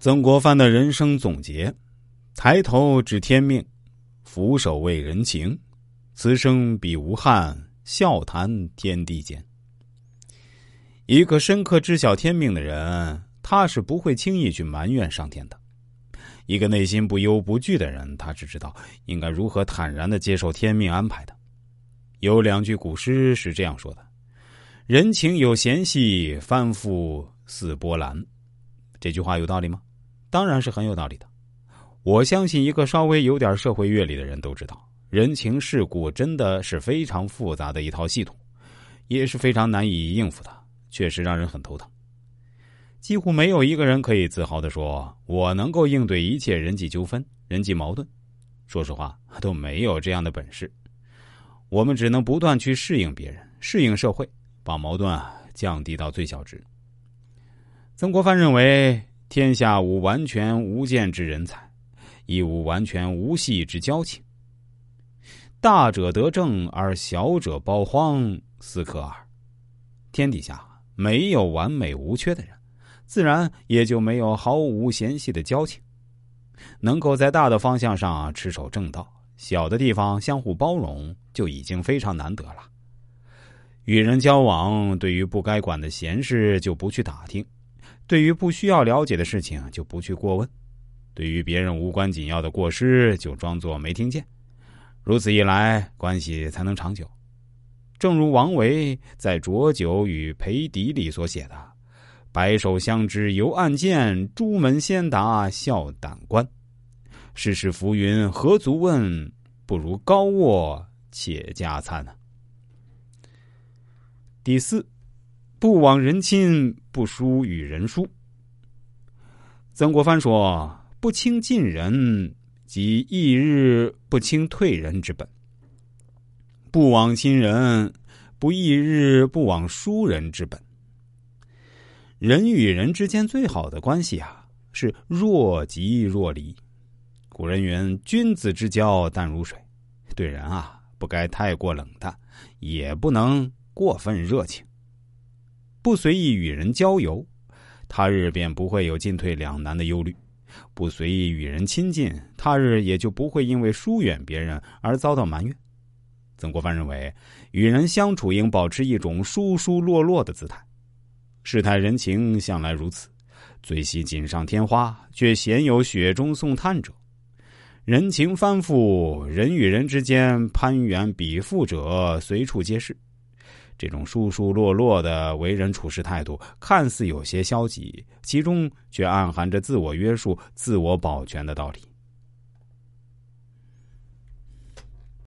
曾国藩的人生总结：抬头知天命，俯首为人情，此生彼无憾，笑谈天地间。一个深刻知晓天命的人，他是不会轻易去埋怨上天的；一个内心不忧不惧的人，他只知道应该如何坦然的接受天命安排的。有两句古诗是这样说的：“人情有嫌隙，翻覆似波澜。”这句话有道理吗？当然是很有道理的。我相信一个稍微有点社会阅历的人都知道，人情世故真的是非常复杂的一套系统，也是非常难以应付的，确实让人很头疼。几乎没有一个人可以自豪的说：“我能够应对一切人际纠纷、人际矛盾。”说实话，都没有这样的本事。我们只能不断去适应别人、适应社会，把矛盾啊降低到最小值。曾国藩认为。天下无完全无间之人才，亦无完全无隙之交情。大者得正，而小者包荒，斯可耳。天底下没有完美无缺的人，自然也就没有毫无嫌隙的交情。能够在大的方向上持守正道，小的地方相互包容，就已经非常难得了。与人交往，对于不该管的闲事，就不去打听。对于不需要了解的事情，就不去过问；对于别人无关紧要的过失，就装作没听见。如此一来，关系才能长久。正如王维在《浊酒与裴迪》里所写的：“白首相知犹暗箭，朱门先达笑胆关。世事浮云何足问，不如高卧且加餐。”第四。不枉人亲，不疏与人疏。曾国藩说：“不轻近人，即一日不轻退人之本；不枉亲人，不一日不枉疏人之本。人与人之间最好的关系啊，是若即若离。古人云：‘君子之交淡如水。’对人啊，不该太过冷淡，也不能过分热情。”不随意与人交游，他日便不会有进退两难的忧虑；不随意与人亲近，他日也就不会因为疏远别人而遭到埋怨。曾国藩认为，与人相处应保持一种疏疏落落的姿态，世态人情向来如此，最喜锦上添花，却鲜有雪中送炭者。人情翻覆，人与人之间攀援比附者随处皆是。这种疏疏落落的为人处事态度，看似有些消极，其中却暗含着自我约束、自我保全的道理。